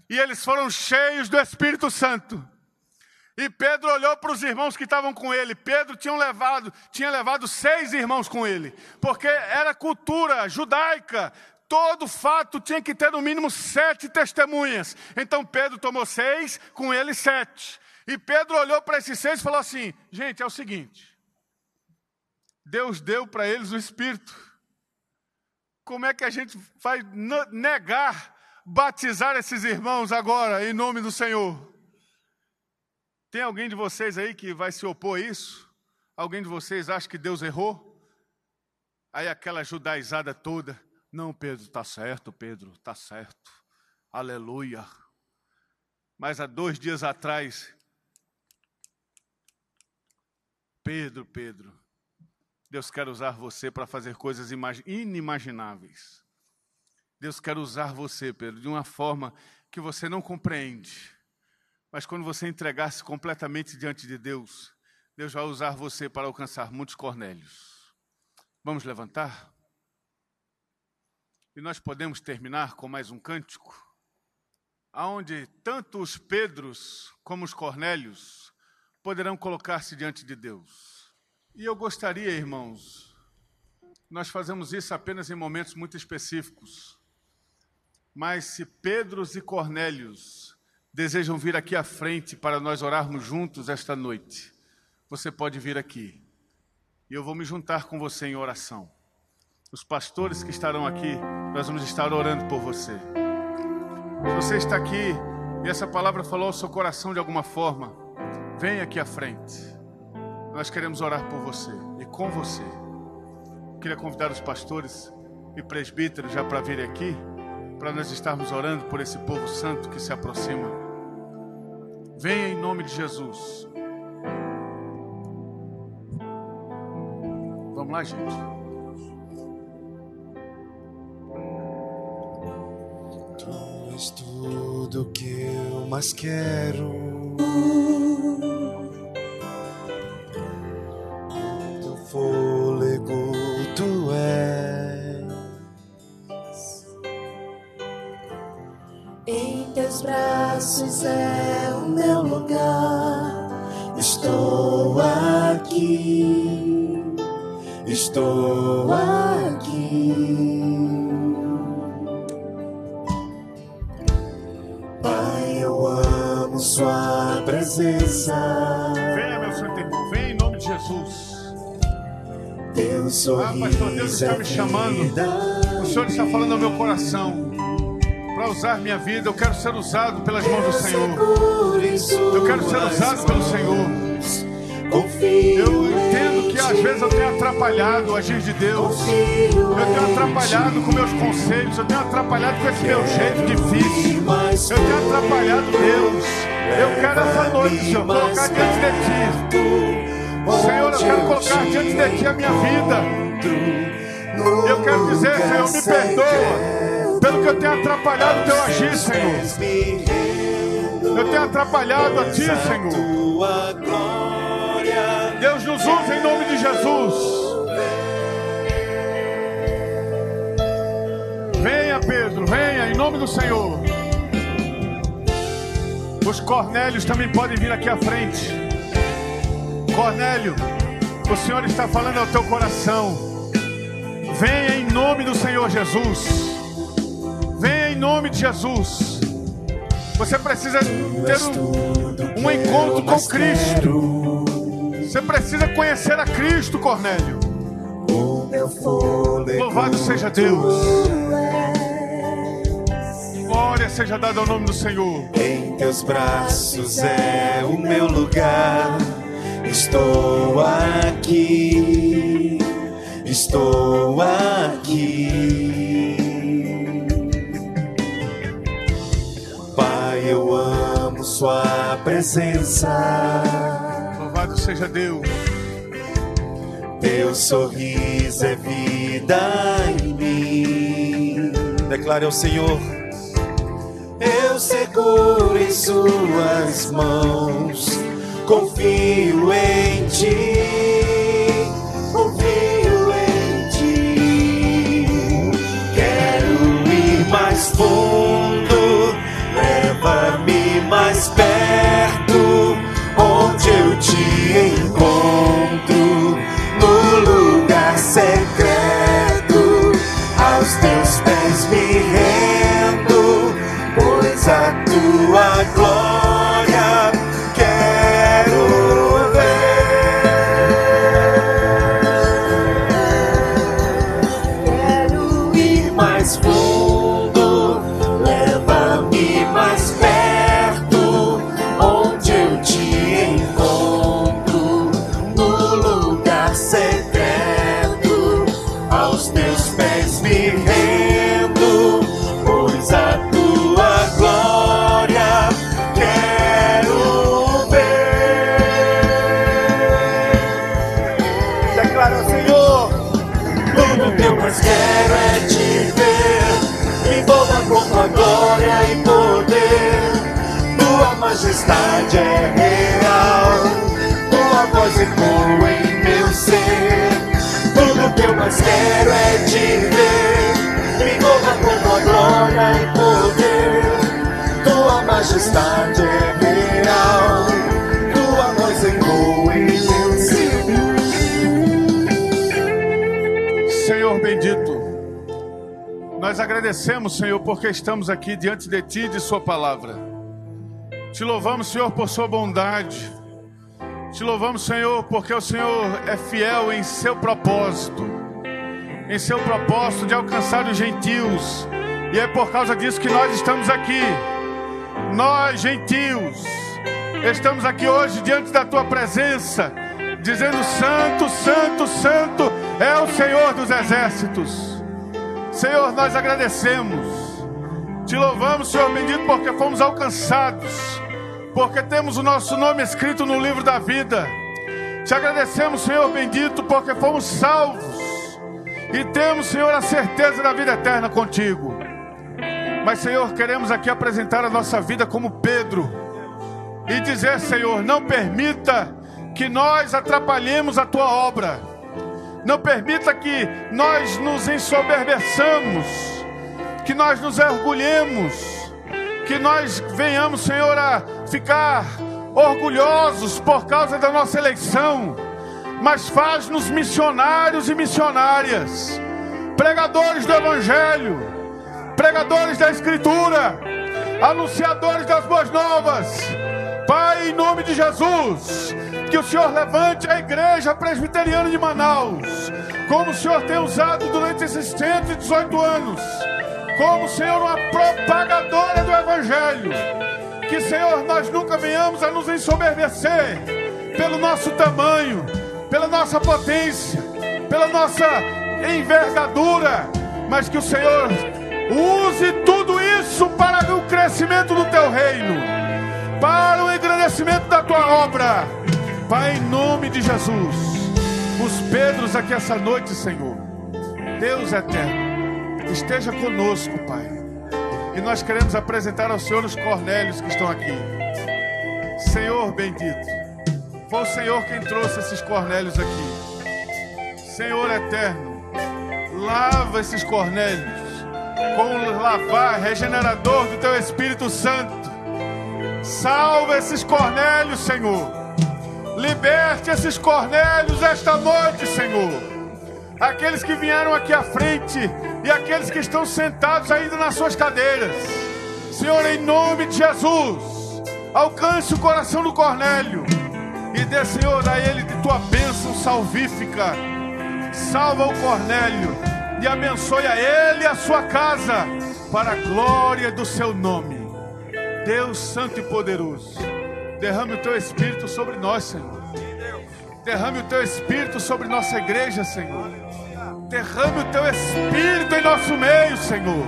E eles foram cheios do Espírito Santo. E Pedro olhou para os irmãos que estavam com ele. Pedro tinha levado, tinha levado seis irmãos com ele, porque era cultura judaica. Todo fato tinha que ter no mínimo sete testemunhas. Então Pedro tomou seis, com ele sete. E Pedro olhou para esses seis e falou assim: gente, é o seguinte. Deus deu para eles o Espírito. Como é que a gente vai negar batizar esses irmãos agora, em nome do Senhor? Tem alguém de vocês aí que vai se opor a isso? Alguém de vocês acha que Deus errou? Aí aquela judaizada toda, não, Pedro, está certo, Pedro, está certo, aleluia. Mas há dois dias atrás, Pedro, Pedro, Deus quer usar você para fazer coisas inimagináveis. Deus quer usar você, Pedro, de uma forma que você não compreende. Mas quando você entregar-se completamente diante de Deus, Deus vai usar você para alcançar muitos Cornélios. Vamos levantar? E nós podemos terminar com mais um cântico, aonde tanto os Pedros como os Cornélios poderão colocar-se diante de Deus. E eu gostaria, irmãos, nós fazemos isso apenas em momentos muito específicos. Mas se Pedros e Cornélios desejam vir aqui à frente para nós orarmos juntos esta noite, você pode vir aqui. E eu vou me juntar com você em oração. Os pastores que estarão aqui, nós vamos estar orando por você. Se você está aqui e essa palavra falou ao seu coração de alguma forma, venha aqui à frente. Nós queremos orar por você e com você. Queria convidar os pastores e presbíteros já para virem aqui, para nós estarmos orando por esse povo santo que se aproxima. Venha em nome de Jesus. Vamos lá, gente. Tu és tudo que eu mais quero. É o meu lugar. Estou aqui, estou aqui. Pai, eu amo Sua presença. Venha, meu santo. Venha em nome de Jesus. Teu Ah, pastor, Deus está é me chamando. O Senhor está falando ao meu coração. Para usar minha vida, eu quero ser usado pelas mãos do Senhor. Eu quero ser usado pelo Senhor. Eu entendo que às vezes eu tenho atrapalhado o agir de Deus. Eu tenho atrapalhado com meus conselhos. Eu tenho atrapalhado com esse meu jeito difícil. Eu tenho atrapalhado Deus. Eu quero essa noite, Senhor, colocar diante de Ti. Senhor, eu quero colocar diante de Ti a minha vida. Eu quero dizer, Senhor, me perdoa pelo que eu tenho atrapalhado o Teu agir, Senhor. Eu tenho atrapalhado a Ti, Senhor. Deus nos usa em nome de Jesus. Venha, Pedro, venha, em nome do Senhor. Os Cornélios também podem vir aqui à frente. Cornélio, o Senhor está falando ao teu coração. Venha em nome do Senhor Jesus. Nome de Jesus. Você precisa ter um, um encontro com Cristo. Você precisa conhecer a Cristo, Cornélio. Louvado seja Deus. Glória seja dada ao nome do Senhor. Em teus braços é o meu lugar. Estou aqui, estou aqui. Eu amo Sua presença. Louvado seja Deus. Teu sorriso é vida em mim. Declare ao Senhor. Eu seguro em Suas mãos, confio em Ti, confio em Ti. Quero ir mais fundo, mais quero é te ver. Me envolva com tua glória e poder. Tua majestade é real. Tua voz ecoa em ser. Senhor bendito, nós agradecemos, Senhor, porque estamos aqui diante de Ti e de Sua palavra. Te louvamos, Senhor, por Sua bondade. Te louvamos, Senhor, porque o Senhor é fiel em seu propósito, em seu propósito de alcançar os gentios. E é por causa disso que nós estamos aqui. Nós, gentios, estamos aqui hoje diante da tua presença, dizendo: Santo, Santo, Santo é o Senhor dos exércitos. Senhor, nós agradecemos, te louvamos, Senhor bendito, porque fomos alcançados, porque temos o nosso nome escrito no livro da vida. Te agradecemos, Senhor bendito, porque fomos salvos e temos, Senhor, a certeza da vida eterna contigo. Mas, Senhor, queremos aqui apresentar a nossa vida como Pedro e dizer, Senhor, não permita que nós atrapalhemos a tua obra. Não permita que nós nos ensoberbeçamos, que nós nos orgulhemos, que nós venhamos, Senhor, a ficar orgulhosos por causa da nossa eleição, mas faz-nos missionários e missionárias, pregadores do Evangelho, pregadores da Escritura, anunciadores das boas novas. Pai, em nome de Jesus, que o Senhor levante a igreja presbiteriana de Manaus, como o Senhor tem usado durante esses 118 anos, como Senhor uma propagadora do Evangelho. Que, Senhor, nós nunca venhamos a nos ensoberbecer pelo nosso tamanho, pela nossa potência, pela nossa envergadura, mas que o Senhor use tudo isso para o crescimento do teu reino, para o engrandecimento da tua obra. Pai, em nome de Jesus, os Pedros aqui essa noite, Senhor, Deus eterno, esteja conosco, Pai. E nós queremos apresentar ao Senhor os Cornélios que estão aqui. Senhor bendito, foi o Senhor quem trouxe esses Cornélios aqui. Senhor eterno, lava esses Cornélios com o lavar regenerador do teu Espírito Santo. Salva esses Cornélios, Senhor. Liberte esses Cornélios esta noite, Senhor. Aqueles que vieram aqui à frente e aqueles que estão sentados ainda nas suas cadeiras. Senhor, em nome de Jesus, alcance o coração do Cornélio e dê, Senhor, a ele de tua bênção salvífica. Salva o Cornélio e abençoe a ele e a sua casa para a glória do seu nome. Deus Santo e Poderoso, derrame o teu Espírito sobre nós, Senhor. Derrame o teu Espírito sobre nossa igreja, Senhor. Derrame o teu Espírito em nosso meio, Senhor.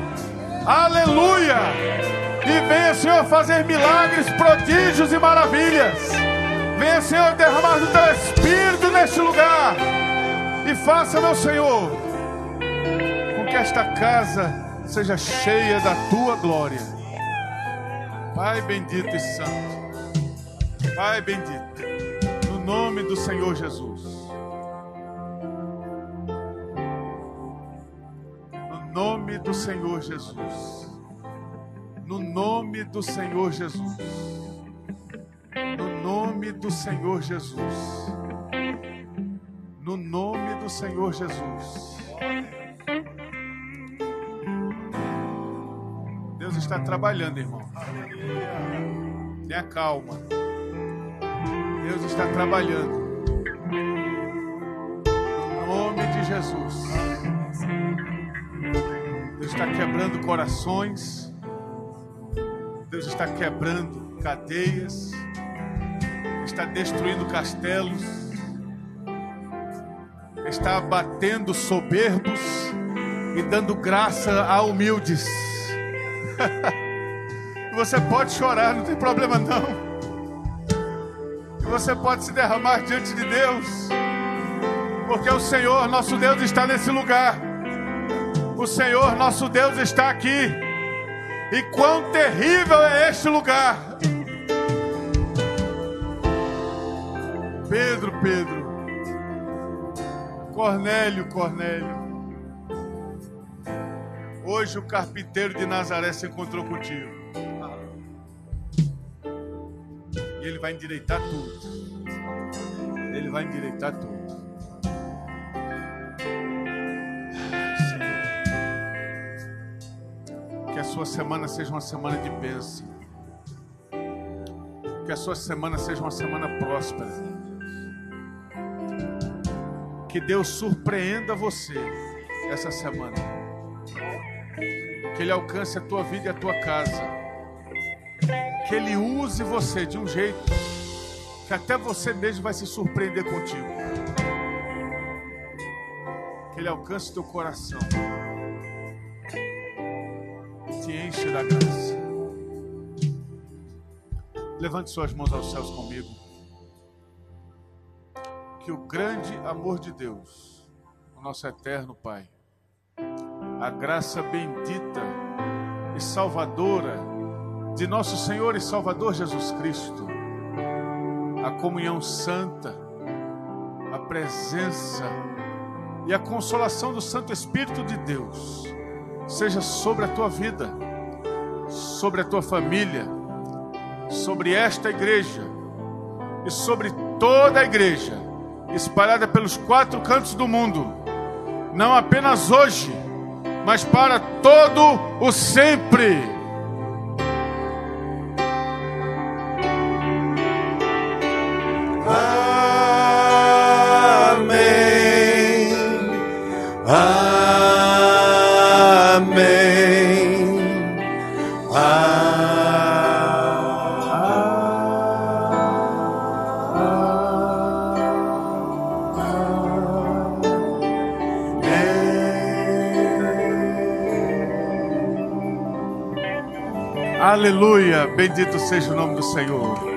Aleluia! E venha, Senhor, fazer milagres, prodígios e maravilhas. Venha, Senhor, derramar o teu Espírito neste lugar. E faça, meu Senhor, com que esta casa seja cheia da tua glória. Pai bendito e santo. Pai bendito. No nome do Senhor Jesus. No nome do Senhor Jesus. No nome do Senhor Jesus. No nome do Senhor Jesus. No nome do Senhor Jesus. Deus está trabalhando, irmão. Tenha calma. Deus está trabalhando. No nome de Jesus. Deus está quebrando corações. Deus está quebrando cadeias. Está destruindo castelos. Está abatendo soberbos e dando graça a humildes. Você pode chorar, não tem problema não. Você pode se derramar diante de Deus, porque o Senhor, nosso Deus, está nesse lugar. O Senhor, nosso Deus, está aqui. E quão terrível é este lugar. Pedro, Pedro. Cornélio, Cornélio. Hoje o carpinteiro de Nazaré se encontrou contigo. E ele vai endireitar tudo. Ele vai endireitar tudo. Senhor. Que a sua semana seja uma semana de bênção. Que a sua semana seja uma semana próspera. Que Deus surpreenda você essa semana. Que Ele alcance a tua vida e a tua casa. Que Ele use você de um jeito que até você mesmo vai se surpreender contigo. Que Ele alcance teu coração. Te enche da graça. Levante suas mãos aos céus comigo. Que o grande amor de Deus, o nosso eterno Pai, a graça bendita e salvadora de nosso Senhor e Salvador Jesus Cristo, a comunhão santa, a presença e a consolação do Santo Espírito de Deus seja sobre a tua vida, sobre a tua família, sobre esta igreja e sobre toda a igreja espalhada pelos quatro cantos do mundo, não apenas hoje, mas para todo o sempre. Bendito seja o nome do Senhor.